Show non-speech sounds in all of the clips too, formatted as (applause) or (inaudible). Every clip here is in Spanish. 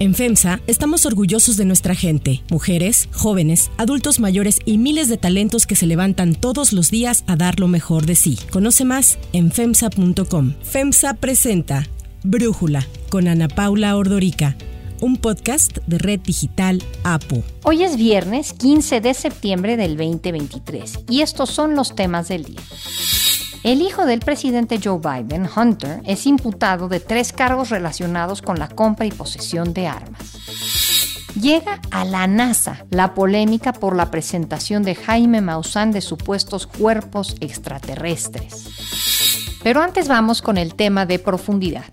En FEMSA estamos orgullosos de nuestra gente, mujeres, jóvenes, adultos mayores y miles de talentos que se levantan todos los días a dar lo mejor de sí. Conoce más en FEMSA.com. FEMSA presenta Brújula con Ana Paula Ordorica un podcast de Red Digital APO. Hoy es viernes 15 de septiembre del 2023 y estos son los temas del día. El hijo del presidente Joe Biden, Hunter, es imputado de tres cargos relacionados con la compra y posesión de armas. Llega a la NASA la polémica por la presentación de Jaime Maussan de supuestos cuerpos extraterrestres. Pero antes vamos con el tema de profundidad.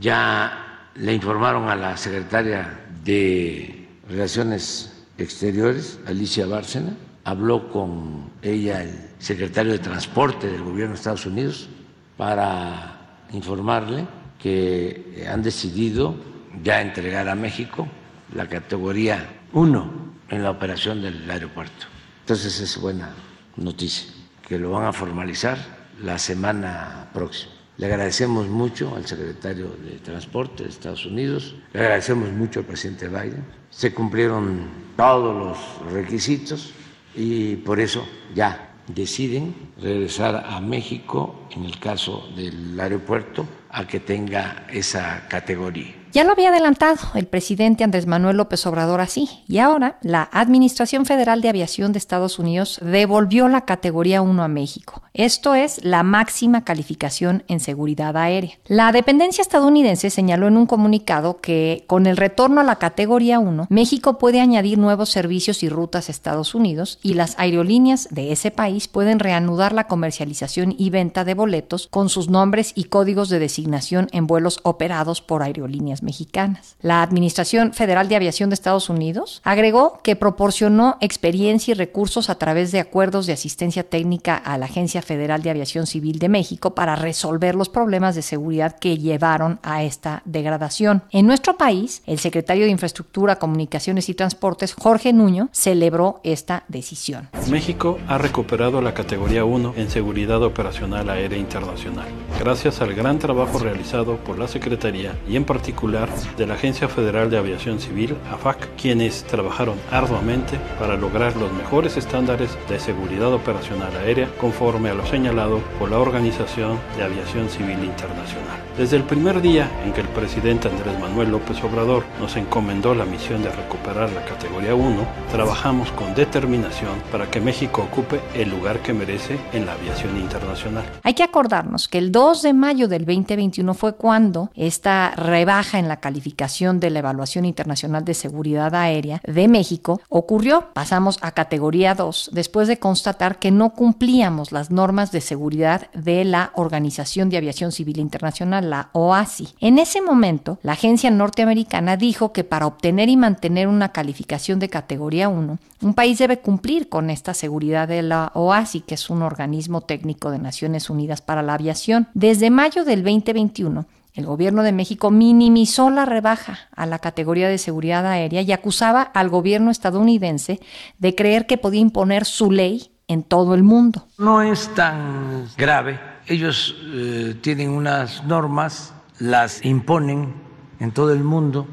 Ya le informaron a la secretaria de Relaciones Exteriores, Alicia Bárcena, habló con ella el secretario de Transporte del gobierno de Estados Unidos para informarle que han decidido ya entregar a México la categoría 1 en la operación del aeropuerto. Entonces es buena noticia, que lo van a formalizar la semana próxima. Le agradecemos mucho al secretario de Transporte de Estados Unidos, le agradecemos mucho al presidente Biden. Se cumplieron todos los requisitos y por eso ya deciden regresar a México, en el caso del aeropuerto, a que tenga esa categoría. Ya lo había adelantado el presidente Andrés Manuel López Obrador así, y ahora la Administración Federal de Aviación de Estados Unidos devolvió la categoría 1 a México. Esto es la máxima calificación en seguridad aérea. La dependencia estadounidense señaló en un comunicado que con el retorno a la categoría 1, México puede añadir nuevos servicios y rutas a Estados Unidos y las aerolíneas de ese país pueden reanudar la comercialización y venta de boletos con sus nombres y códigos de designación en vuelos operados por aerolíneas mexicanas. La Administración Federal de Aviación de Estados Unidos agregó que proporcionó experiencia y recursos a través de acuerdos de asistencia técnica a la Agencia Federal de Aviación Civil de México para resolver los problemas de seguridad que llevaron a esta degradación. En nuestro país, el secretario de Infraestructura, Comunicaciones y Transportes, Jorge Nuño, celebró esta decisión. México ha recuperado la categoría 1 en seguridad operacional aérea internacional, gracias al gran trabajo realizado por la Secretaría y en particular de la Agencia Federal de Aviación Civil, AFAC, quienes trabajaron arduamente para lograr los mejores estándares de seguridad operacional aérea conforme a lo señalado por la Organización de Aviación Civil Internacional. Desde el primer día en que el presidente Andrés Manuel López Obrador nos encomendó la misión de recuperar la categoría 1, trabajamos con determinación para que México ocupe el lugar que merece en la aviación internacional. Hay que acordarnos que el 2 de mayo del 2021 fue cuando esta rebaja en la calificación de la Evaluación Internacional de Seguridad Aérea de México ocurrió. Pasamos a categoría 2 después de constatar que no cumplíamos las normas de seguridad de la Organización de Aviación Civil Internacional la OASI. En ese momento, la agencia norteamericana dijo que para obtener y mantener una calificación de categoría 1, un país debe cumplir con esta seguridad de la OASI, que es un organismo técnico de Naciones Unidas para la Aviación. Desde mayo del 2021, el gobierno de México minimizó la rebaja a la categoría de seguridad aérea y acusaba al gobierno estadounidense de creer que podía imponer su ley en todo el mundo. No es tan grave ellos eh, tienen unas normas, las imponen en todo el mundo,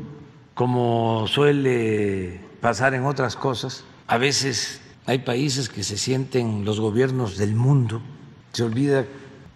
como suele pasar en otras cosas. A veces hay países que se sienten los gobiernos del mundo. Se olvida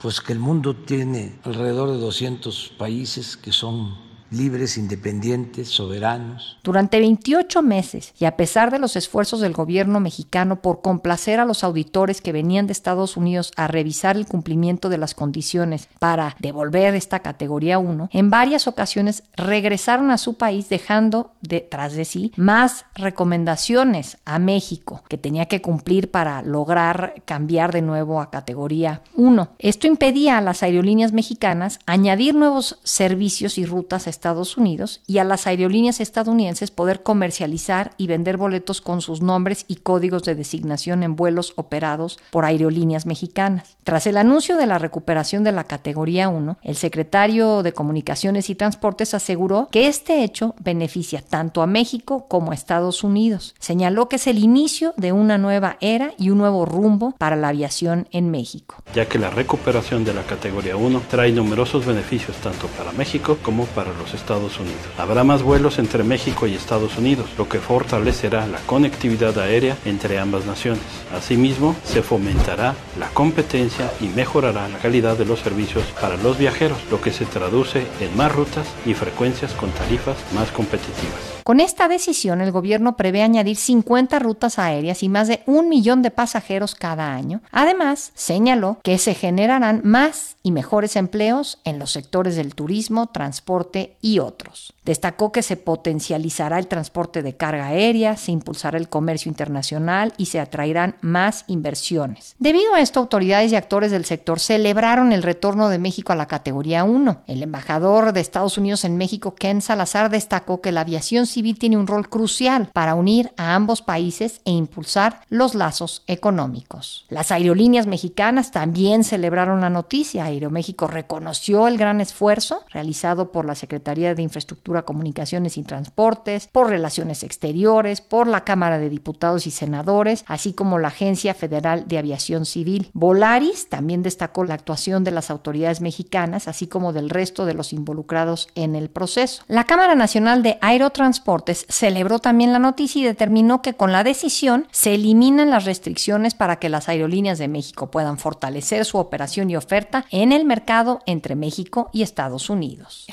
pues que el mundo tiene alrededor de 200 países que son libres, independientes, soberanos. Durante 28 meses, y a pesar de los esfuerzos del gobierno mexicano por complacer a los auditores que venían de Estados Unidos a revisar el cumplimiento de las condiciones para devolver esta categoría 1, en varias ocasiones regresaron a su país dejando detrás de sí más recomendaciones a México que tenía que cumplir para lograr cambiar de nuevo a categoría 1. Esto impedía a las aerolíneas mexicanas añadir nuevos servicios y rutas a Estados Unidos y a las aerolíneas estadounidenses poder comercializar y vender boletos con sus nombres y códigos de designación en vuelos operados por aerolíneas mexicanas. Tras el anuncio de la recuperación de la categoría 1, el secretario de Comunicaciones y Transportes aseguró que este hecho beneficia tanto a México como a Estados Unidos. Señaló que es el inicio de una nueva era y un nuevo rumbo para la aviación en México. Ya que la recuperación de la categoría 1 trae numerosos beneficios tanto para México como para los los Estados Unidos. Habrá más vuelos entre México y Estados Unidos, lo que fortalecerá la conectividad aérea entre ambas naciones. Asimismo, se fomentará la competencia y mejorará la calidad de los servicios para los viajeros, lo que se traduce en más rutas y frecuencias con tarifas más competitivas. Con esta decisión, el gobierno prevé añadir 50 rutas aéreas y más de un millón de pasajeros cada año. Además, señaló que se generarán más y mejores empleos en los sectores del turismo, transporte y otros. Destacó que se potencializará el transporte de carga aérea, se impulsará el comercio internacional y se atraerán más inversiones. Debido a esto, autoridades y actores del sector celebraron el retorno de México a la categoría 1. El embajador de Estados Unidos en México, Ken Salazar, destacó que la aviación civil tiene un rol crucial para unir a ambos países e impulsar los lazos económicos. Las aerolíneas mexicanas también celebraron la noticia. Aeroméxico reconoció el gran esfuerzo realizado por la Secretaría de Infraestructura, Comunicaciones y Transportes, por Relaciones Exteriores, por la Cámara de Diputados y Senadores, así como la Agencia Federal de Aviación Civil. Volaris también destacó la actuación de las autoridades mexicanas, así como del resto de los involucrados en el proceso. La Cámara Nacional de Aerotransporte celebró también la noticia y determinó que con la decisión se eliminan las restricciones para que las aerolíneas de México puedan fortalecer su operación y oferta en el mercado entre México y Estados Unidos.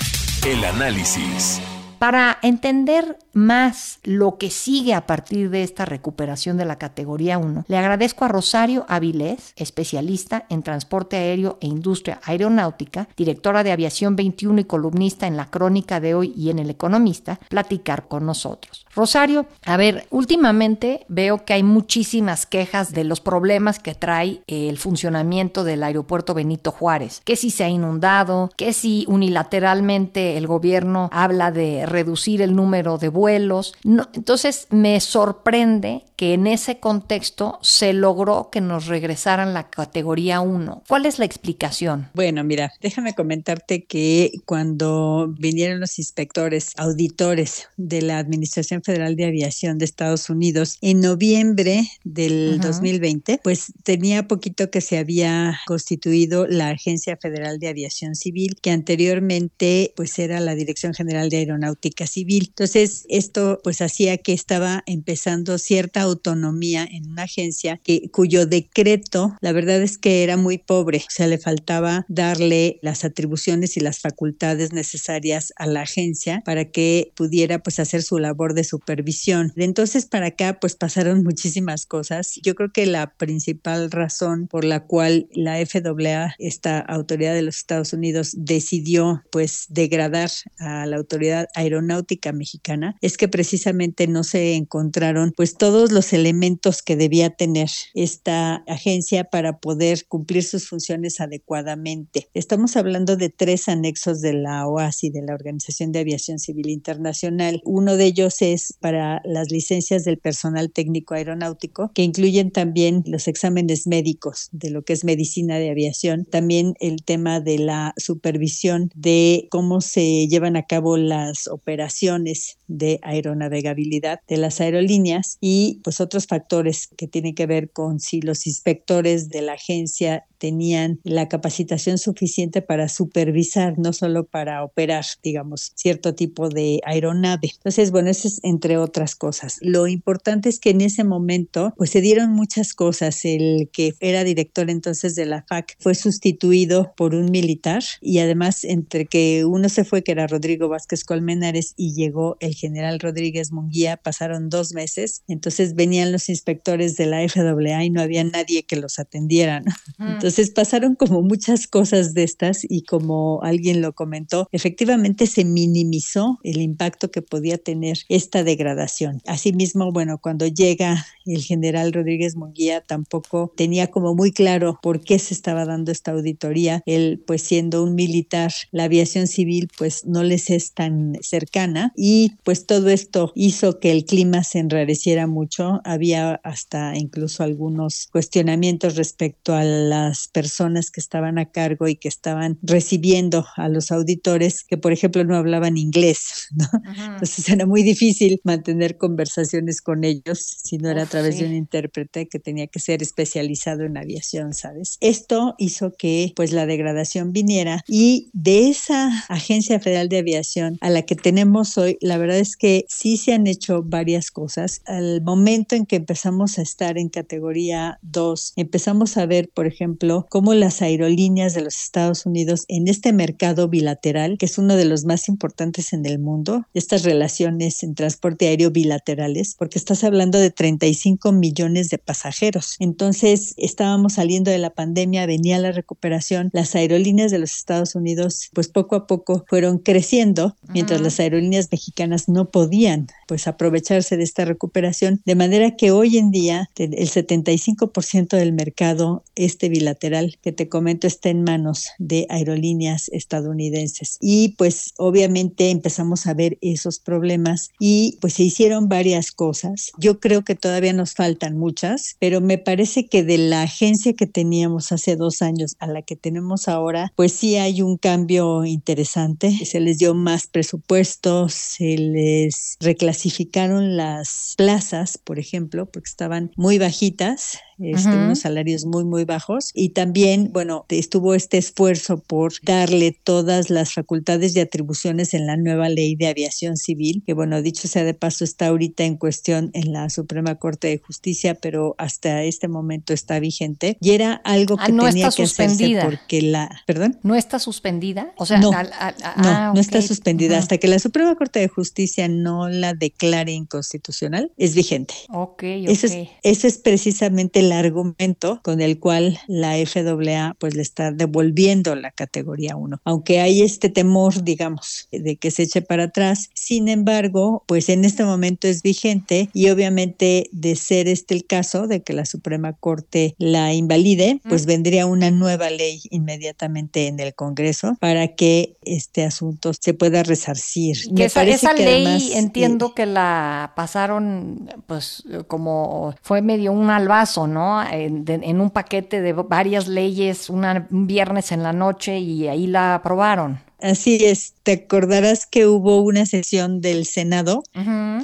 El análisis. Para entender más lo que sigue a partir de esta recuperación de la categoría 1, le agradezco a Rosario Avilés, especialista en transporte aéreo e industria aeronáutica, directora de Aviación 21 y columnista en la Crónica de hoy y en El Economista, platicar con nosotros. Rosario, a ver, últimamente veo que hay muchísimas quejas de los problemas que trae el funcionamiento del aeropuerto Benito Juárez, que si se ha inundado, que si unilateralmente el gobierno habla de reducir el número de vuelos. Entonces me sorprende que en ese contexto se logró que nos regresaran la categoría 1. ¿Cuál es la explicación? Bueno, mira, déjame comentarte que cuando vinieron los inspectores auditores de la Administración Federal de Aviación de Estados Unidos en noviembre del 2020, pues tenía poquito que se había constituido la Agencia Federal de Aviación Civil, que anteriormente pues era la Dirección General de Aeronáutica civil. Entonces, esto pues hacía que estaba empezando cierta autonomía en una agencia cuyo decreto, la verdad es que era muy pobre, o sea, le faltaba darle las atribuciones y las facultades necesarias a la agencia para que pudiera pues hacer su labor de supervisión. De entonces para acá pues pasaron (laughs) muchísimas cosas. Yo creo que la principal razón por la cual la FAA, esta autoridad de los Estados Unidos, decidió pues degradar a la autoridad aeronáutica mexicana es que precisamente no se encontraron pues todos los elementos que debía tener esta agencia para poder cumplir sus funciones adecuadamente. Estamos hablando de tres anexos de la OASI, de la Organización de Aviación Civil Internacional. Uno de ellos es para las licencias del personal técnico aeronáutico, que incluyen también los exámenes médicos de lo que es medicina de aviación, también el tema de la supervisión de cómo se llevan a cabo las operaciones de aeronavegabilidad de las aerolíneas y pues otros factores que tienen que ver con si los inspectores de la agencia tenían la capacitación suficiente para supervisar, no solo para operar, digamos, cierto tipo de aeronave. Entonces, bueno, eso es entre otras cosas. Lo importante es que en ese momento, pues se dieron muchas cosas. El que era director entonces de la FAC fue sustituido por un militar y además entre que uno se fue, que era Rodrigo Vázquez Colmenares, y llegó el general Rodríguez Munguía, pasaron dos meses. Entonces venían los inspectores de la FAA y no había nadie que los atendiera. Entonces pasaron como muchas cosas de estas y como alguien lo comentó, efectivamente se minimizó el impacto que podía tener esta degradación. Asimismo, bueno, cuando llega el general Rodríguez Munguía tampoco tenía como muy claro por qué se estaba dando esta auditoría. Él, pues siendo un militar, la aviación civil pues no les es tan cercana y pues todo esto hizo que el clima se enrareciera mucho. Había hasta incluso algunos cuestionamientos respecto a las las personas que estaban a cargo y que estaban recibiendo a los auditores que, por ejemplo, no hablaban inglés, ¿no? Entonces era muy difícil mantener conversaciones con ellos si no era a través de un intérprete que tenía que ser especializado en aviación, ¿sabes? Esto hizo que pues la degradación viniera y de esa Agencia Federal de Aviación a la que tenemos hoy, la verdad es que sí se han hecho varias cosas. Al momento en que empezamos a estar en categoría 2, empezamos a ver, por ejemplo, cómo las aerolíneas de los Estados Unidos en este mercado bilateral, que es uno de los más importantes en el mundo, estas relaciones en transporte aéreo bilaterales, porque estás hablando de 35 millones de pasajeros. Entonces, estábamos saliendo de la pandemia, venía la recuperación, las aerolíneas de los Estados Unidos, pues poco a poco fueron creciendo, mientras las aerolíneas mexicanas no podían pues aprovecharse de esta recuperación, de manera que hoy en día el 75% del mercado este bilateral que te comento está en manos de aerolíneas estadounidenses. Y pues obviamente empezamos a ver esos problemas y pues se hicieron varias cosas. Yo creo que todavía nos faltan muchas, pero me parece que de la agencia que teníamos hace dos años a la que tenemos ahora, pues sí hay un cambio interesante. Se les dio más presupuesto, se les reclasificaron las plazas, por ejemplo, porque estaban muy bajitas este, unos salarios muy, muy bajos. Y también, bueno, estuvo este esfuerzo por darle todas las facultades y atribuciones en la nueva ley de aviación civil, que bueno, dicho sea de paso, está ahorita en cuestión en la Suprema Corte de Justicia, pero hasta este momento está vigente. Y era algo ah, que no tenía está que suspendida. porque la, perdón. ¿No está suspendida? O sea, no, no, no, está suspendida. Hasta que la Suprema Corte de Justicia no la declare inconstitucional, es vigente. Ok, Eso es, eso es precisamente el argumento con el cual la FAA pues le está devolviendo la categoría 1. Aunque hay este temor, digamos, de que se eche para atrás, sin embargo, pues en este momento es vigente y obviamente de ser este el caso de que la Suprema Corte la invalide, pues vendría una nueva ley inmediatamente en el Congreso para que este asunto se pueda resarcir. Que esa, ley entiendo que la pasaron pues como fue medio un albazo, ¿no? En, un paquete de varias leyes un viernes en la noche y ahí la aprobaron. Así es, te acordarás que hubo una sesión del Senado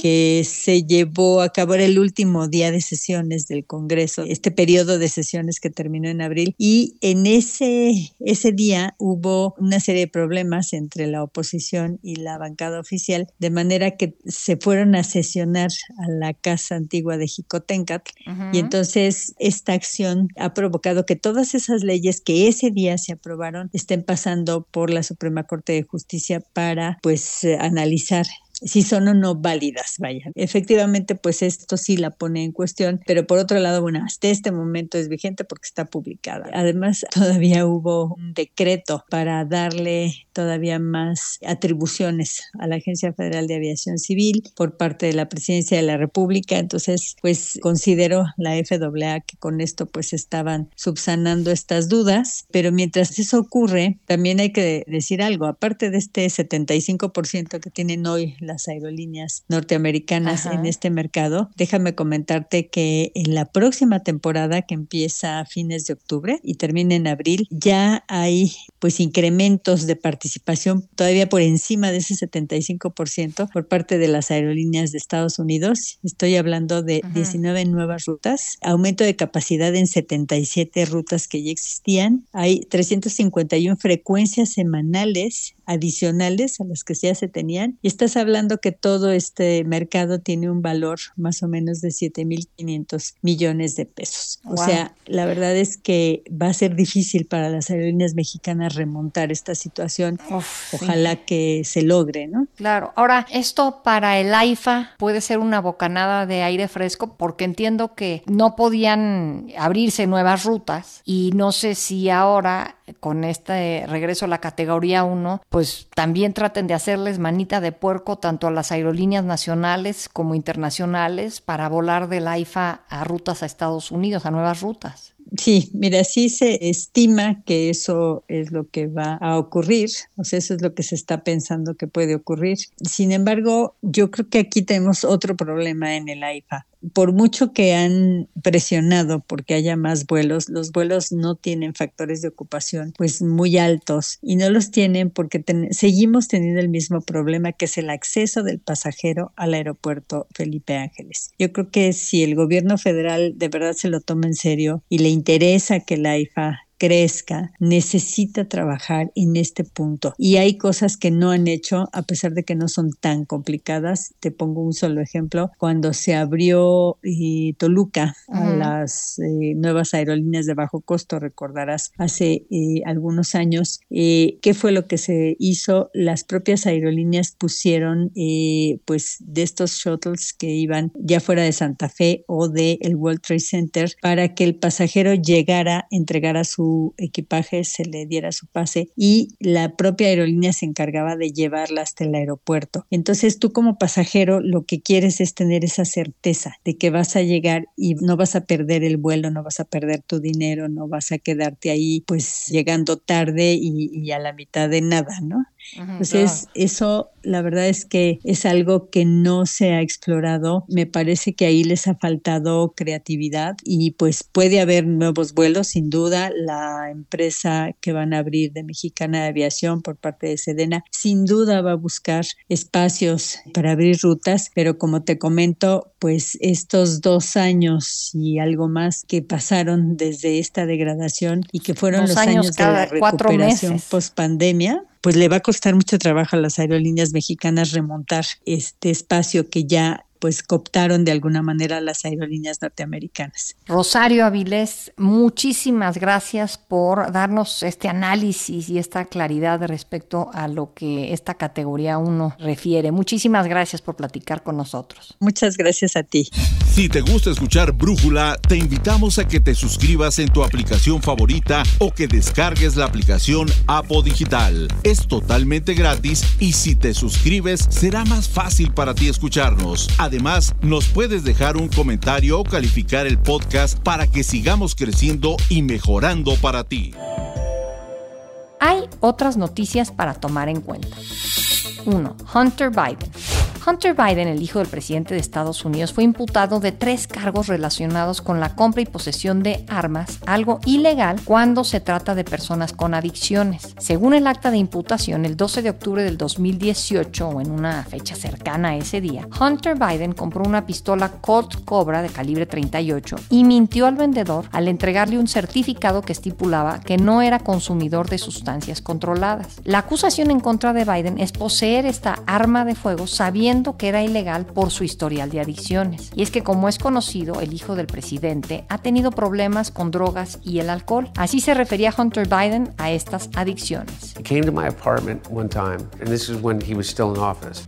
que se llevó a cabo el último día de sesiones del Congreso, este periodo de sesiones que terminó en abril, y en ese, ese día hubo una serie de problemas entre la oposición y la bancada oficial, de manera que se fueron a sesionar a la Casa Antigua de Jicotencat, y entonces esta acción ha provocado que todas esas leyes que ese día se aprobaron estén pasando por la Suprema Corte de Justicia para pues eh, analizar si son o no válidas, vaya. Efectivamente, pues esto sí la pone en cuestión, pero por otro lado, bueno, hasta este momento es vigente porque está publicada. Además, todavía hubo un decreto para darle todavía más atribuciones a la Agencia Federal de Aviación Civil por parte de la Presidencia de la República. Entonces, pues considero la FAA que con esto pues estaban subsanando estas dudas, pero mientras eso ocurre, también hay que decir algo, aparte de este 75% que tienen hoy las aerolíneas norteamericanas en este mercado, déjame comentarte que en la próxima temporada que empieza a fines de octubre y termina en abril, ya hay pues incrementos de participación participación todavía por encima de ese 75% por parte de las aerolíneas de Estados Unidos. Estoy hablando de 19 nuevas rutas, aumento de capacidad en 77 rutas que ya existían. Hay 351 frecuencias semanales adicionales a las que ya se tenían. Y estás hablando que todo este mercado tiene un valor más o menos de 7.500 millones de pesos. O sea, la verdad es que va a ser difícil para las aerolíneas mexicanas remontar esta situación. Ojalá que se logre, ¿no? Claro. Ahora, esto para el AIFA puede ser una bocanada de aire fresco porque entiendo que no podían abrirse nuevas rutas y no sé si ahora con este regreso a la categoría 1, pues también traten de hacerles manita de puerco tanto a las aerolíneas nacionales como internacionales para volar del AIFA a rutas a Estados Unidos, a nuevas rutas. Sí, mira, sí se estima que eso es lo que va a ocurrir, o sea, eso es lo que se está pensando que puede ocurrir. Sin embargo, yo creo que aquí tenemos otro problema en el AIFA por mucho que han presionado porque haya más vuelos, los vuelos no tienen factores de ocupación pues muy altos y no los tienen porque seguimos teniendo el mismo problema que es el acceso del pasajero al aeropuerto Felipe Ángeles. Yo creo que si el gobierno federal de verdad se lo toma en serio y le interesa que la IFA crezca, necesita trabajar en este punto. Y hay cosas que no han hecho, a pesar de que no son tan complicadas. Te pongo un solo ejemplo. Cuando se abrió eh, Toluca a las eh, nuevas aerolíneas de bajo costo, recordarás, hace eh, algunos años, ¿qué fue lo que se hizo? Las propias aerolíneas pusieron pues de estos shuttles que iban ya fuera de Santa Fe o del el World Trade Center para que el pasajero llegara, entregara su equipaje, se le diera su pase y la propia aerolínea se encargaba de llevarla hasta el aeropuerto. Entonces tú como pasajero lo que quieres es tener esa certeza de que vas a llegar y no vas a perder el vuelo, no vas a perder tu dinero, no vas a quedarte ahí pues llegando tarde y, y a la mitad de nada, ¿no? Entonces, eso la verdad es que es algo que no se ha explorado. Me parece que ahí les ha faltado creatividad y pues puede haber nuevos vuelos, sin duda. La empresa que van a abrir de Mexicana de Aviación por parte de Sedena, sin duda va a buscar espacios para abrir rutas, pero como te comento, pues estos dos años y algo más que pasaron desde esta degradación y que fueron los años, de la recuperación post pandemia, pues le va a costar mucho trabajo a las aerolíneas mexicanas remontar este espacio que ya pues cooptaron de alguna manera las aerolíneas norteamericanas. Rosario Avilés, muchísimas gracias por darnos este análisis y esta claridad respecto a lo que esta categoría 1 refiere. Muchísimas gracias por platicar con nosotros. Muchas gracias a ti. Si te gusta escuchar Brújula, te invitamos a que te suscribas en tu aplicación favorita o que descargues la aplicación Apo Digital. Es totalmente gratis y si te suscribes será más fácil para ti escucharnos. Además, nos puedes dejar un comentario o calificar el podcast para que sigamos creciendo y mejorando para ti. Hay otras noticias para tomar en cuenta. 1. Hunter Biden. Hunter Biden, el hijo del presidente de Estados Unidos, fue imputado de tres cargos relacionados con la compra y posesión de armas, algo ilegal cuando se trata de personas con adicciones. Según el acta de imputación, el 12 de octubre del 2018, o en una fecha cercana a ese día, Hunter Biden compró una pistola Colt Cobra de calibre 38 y mintió al vendedor al entregarle un certificado que estipulaba que no era consumidor de sustancias controladas. La acusación en contra de Biden es poseer esta arma de fuego sabiendo que era ilegal por su historial de adicciones. Y es que como es conocido, el hijo del presidente ha tenido problemas con drogas y el alcohol. Así se refería Hunter Biden a estas adicciones. He came to my apartment one time, and this is when he was still in office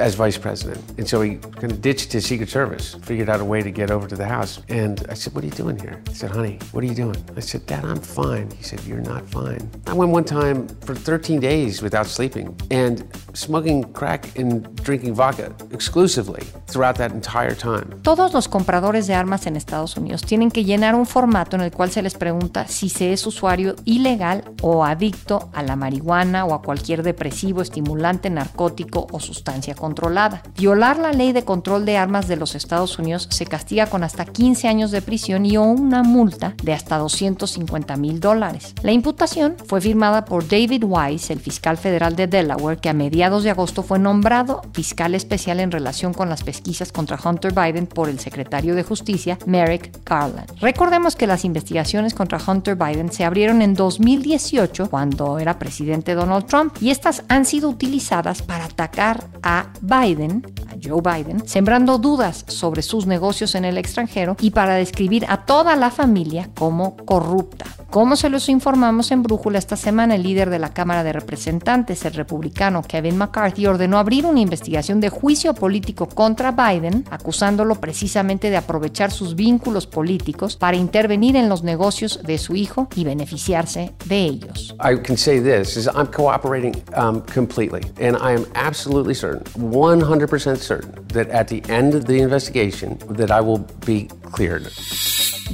as vice president. And so he kind of ditched his Secret Service, figured out a way to get over to the house. And I said, What are you doing here? He said, Honey, what are you doing? I said, Dad, I'm fine. He said, You're not fine. I went one time for 13 days without sleeping and smoking crack and drinking vodka exclusively throughout that entire time. Todos los compradores de armas en Estados Unidos tienen que llenar un formato en el cual se les pregunta si se es usuario ilegal o adicto a la marihuana o a cualquier depresivo, estimulante, narcótico o sustancia controlada. Violar la ley de control de armas de los Estados Unidos se castiga con hasta 15 años de prisión y una multa de hasta 250 mil dólares. La imputación fue firmada por David Wise, el fiscal federal de Delaware, que a mediados de agosto fue nombrado fiscal especial en relación con las pesquisas contra Hunter Biden por el secretario de Justicia, Merrick Garland. Recordemos que las investigaciones contra Hunter Biden se abrieron en 2018, cuando era presidente Donald Trump, y estas han sido utilizadas para atacar a Biden, a Joe Biden, sembrando dudas sobre sus negocios en el extranjero y para describir a toda la familia como corrupta. Como se los informamos en Brújula esta semana, el líder de la Cámara de Representantes, el republicano Kevin McCarthy, ordenó abrir una investigación de juicio político contra Biden, acusándolo precisamente de aprovechar sus vínculos políticos para intervenir en los negocios de su hijo y beneficiarse de ellos. I can say this is I'm cooperating um, completely and I am absolutely certain, 100% certain that at the end of the investigation that I will be cleared.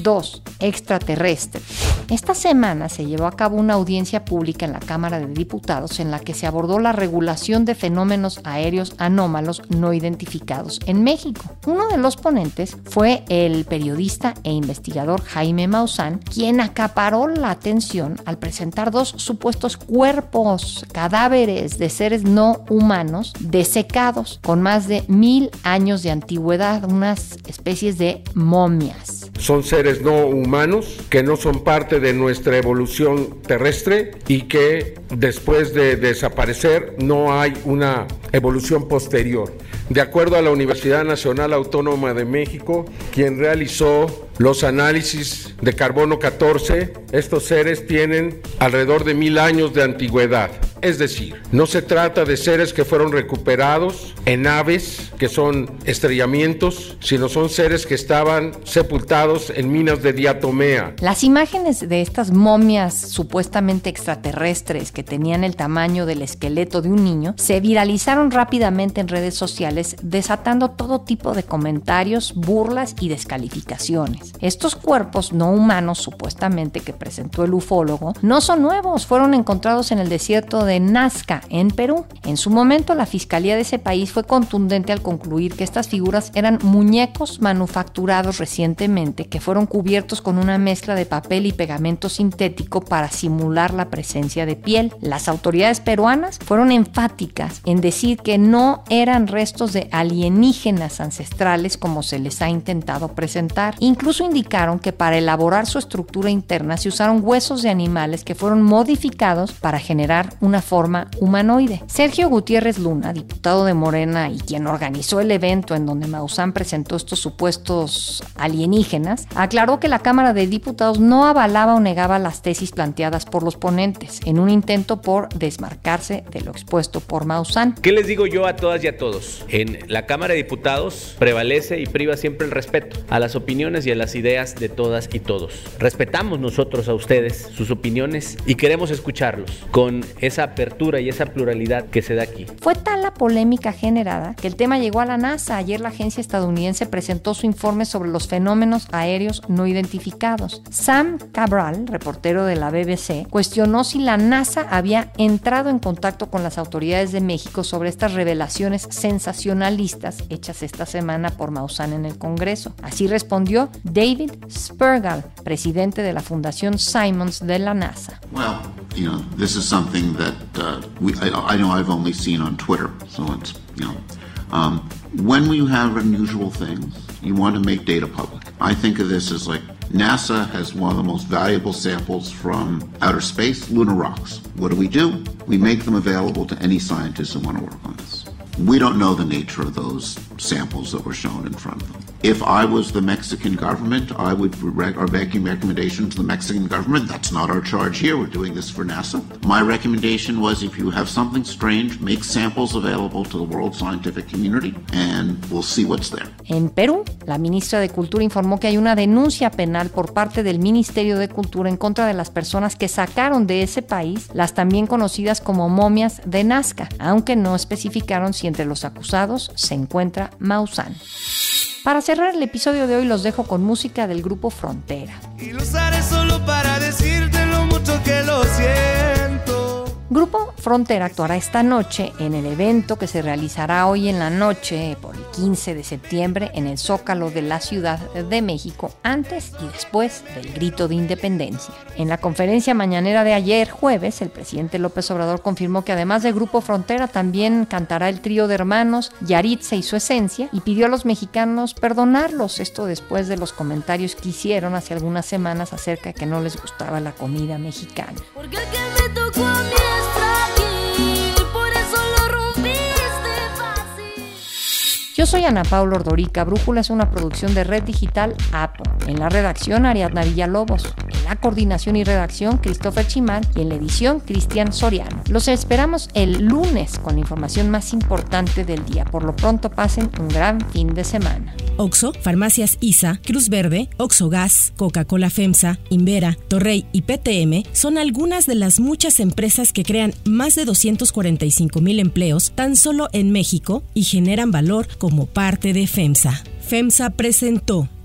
2. Extraterrestre. Esta semana se llevó a cabo una audiencia pública en la Cámara de Diputados en la que se abordó la regulación de fenómenos aéreos anómalos no identificados en México. Uno de los ponentes fue el periodista e investigador Jaime Maussan, quien acaparó la atención al presentar dos supuestos cuerpos, cadáveres de seres no humanos desecados con más de mil años de antigüedad, unas especies de momias. Son seres no humanos que no son parte de nuestra evolución terrestre y que después de desaparecer no hay una evolución posterior. De acuerdo a la Universidad Nacional Autónoma de México, quien realizó los análisis de carbono 14, estos seres tienen alrededor de mil años de antigüedad. Es decir, no se trata de seres que fueron recuperados en aves, que son estrellamientos, sino son seres que estaban sepultados en minas de diatomea. Las imágenes de estas momias supuestamente extraterrestres que tenían el tamaño del esqueleto de un niño se viralizaron rápidamente en redes sociales, desatando todo tipo de comentarios, burlas y descalificaciones. Estos cuerpos no humanos supuestamente que presentó el ufólogo no son nuevos, fueron encontrados en el desierto de Nazca, en Perú. En su momento la fiscalía de ese país fue contundente al concluir que estas figuras eran muñecos manufacturados recientemente que fueron cubiertos con una mezcla de papel y pegamento sintético para simular la presencia de piel. Las autoridades peruanas fueron enfáticas en decir que no eran restos de alienígenas ancestrales como se les ha intentado presentar. Incluso indicaron que para elaborar su estructura interna se usaron huesos de animales que fueron modificados para generar una forma humanoide. Sergio Gutiérrez Luna, diputado de Morena y quien organizó el evento en donde Maussan presentó estos supuestos alienígenas, aclaró que la Cámara de Diputados no avalaba o negaba las tesis planteadas por los ponentes en un intento por desmarcarse de lo expuesto por Maussan. ¿Qué les digo yo a todas y a todos? En la Cámara de Diputados prevalece y priva siempre el respeto a las opiniones y a las ideas de todas y todos. Respetamos nosotros a ustedes sus opiniones y queremos escucharlos con esa apertura y esa pluralidad que se da aquí. Fue tal la polémica generada que el tema llegó a la NASA. Ayer la agencia estadounidense presentó su informe sobre los fenómenos aéreos no identificados. Sam Cabral, reportero de la BBC, cuestionó si la NASA había entrado en contacto con las autoridades de México sobre estas revelaciones sensacionalistas hechas esta semana por Maussan en el Congreso. Así respondió David Spergel, presidente de la Fundación Simons de la NASA. Well, you know, this is something that uh, we, I, I, know I've only seen on Twitter, so it's, you know, um, when you have unusual things, you want to make data public. I think of this as like NASA has one of the most valuable samples from outer space, lunar rocks. What do we do? We make them available to any scientists who want to work on this. We don't know the nature of those samples that were shown in front of them. If I was the Mexican government, I would rec- are making recommendation to the Mexican government. That's not our charge here. We're doing this for NASA. My recommendation was if you have something strange, make samples available to the world scientific community and we'll see what's there. En Perú, la ministra de Cultura informó que hay una denuncia penal por parte del Ministerio de Cultura en contra de las personas que sacaron de ese país las también conocidas como momias de Nazca, aunque no especificaron si entre los acusados se encuentra Maussan. Para cerrar el episodio de hoy los dejo con música del grupo Frontera. Y lo usaré solo para decirte lo mucho que lo siento. Grupo Frontera actuará esta noche en el evento que se realizará hoy en la noche por el 15 de septiembre en el Zócalo de la Ciudad de México, antes y después del grito de independencia. En la conferencia mañanera de ayer, jueves, el presidente López Obrador confirmó que además de Grupo Frontera también cantará el trío de hermanos Yaritza y su esencia y pidió a los mexicanos perdonarlos, esto después de los comentarios que hicieron hace algunas semanas acerca de que no les gustaba la comida mexicana. Me tocó a mí Yo soy Ana Paula Ordorica. Brújula es una producción de Red Digital APO. En la redacción, Ariadna Villalobos. La coordinación y redacción, Christopher Chimal. Y en la edición, Cristian Soriano. Los esperamos el lunes con la información más importante del día. Por lo pronto, pasen un gran fin de semana. Oxo, Farmacias ISA, Cruz Verde, Oxo Gas, Coca-Cola FEMSA, Invera, Torrey y PTM son algunas de las muchas empresas que crean más de 245 mil empleos tan solo en México y generan valor como parte de FEMSA. FEMSA presentó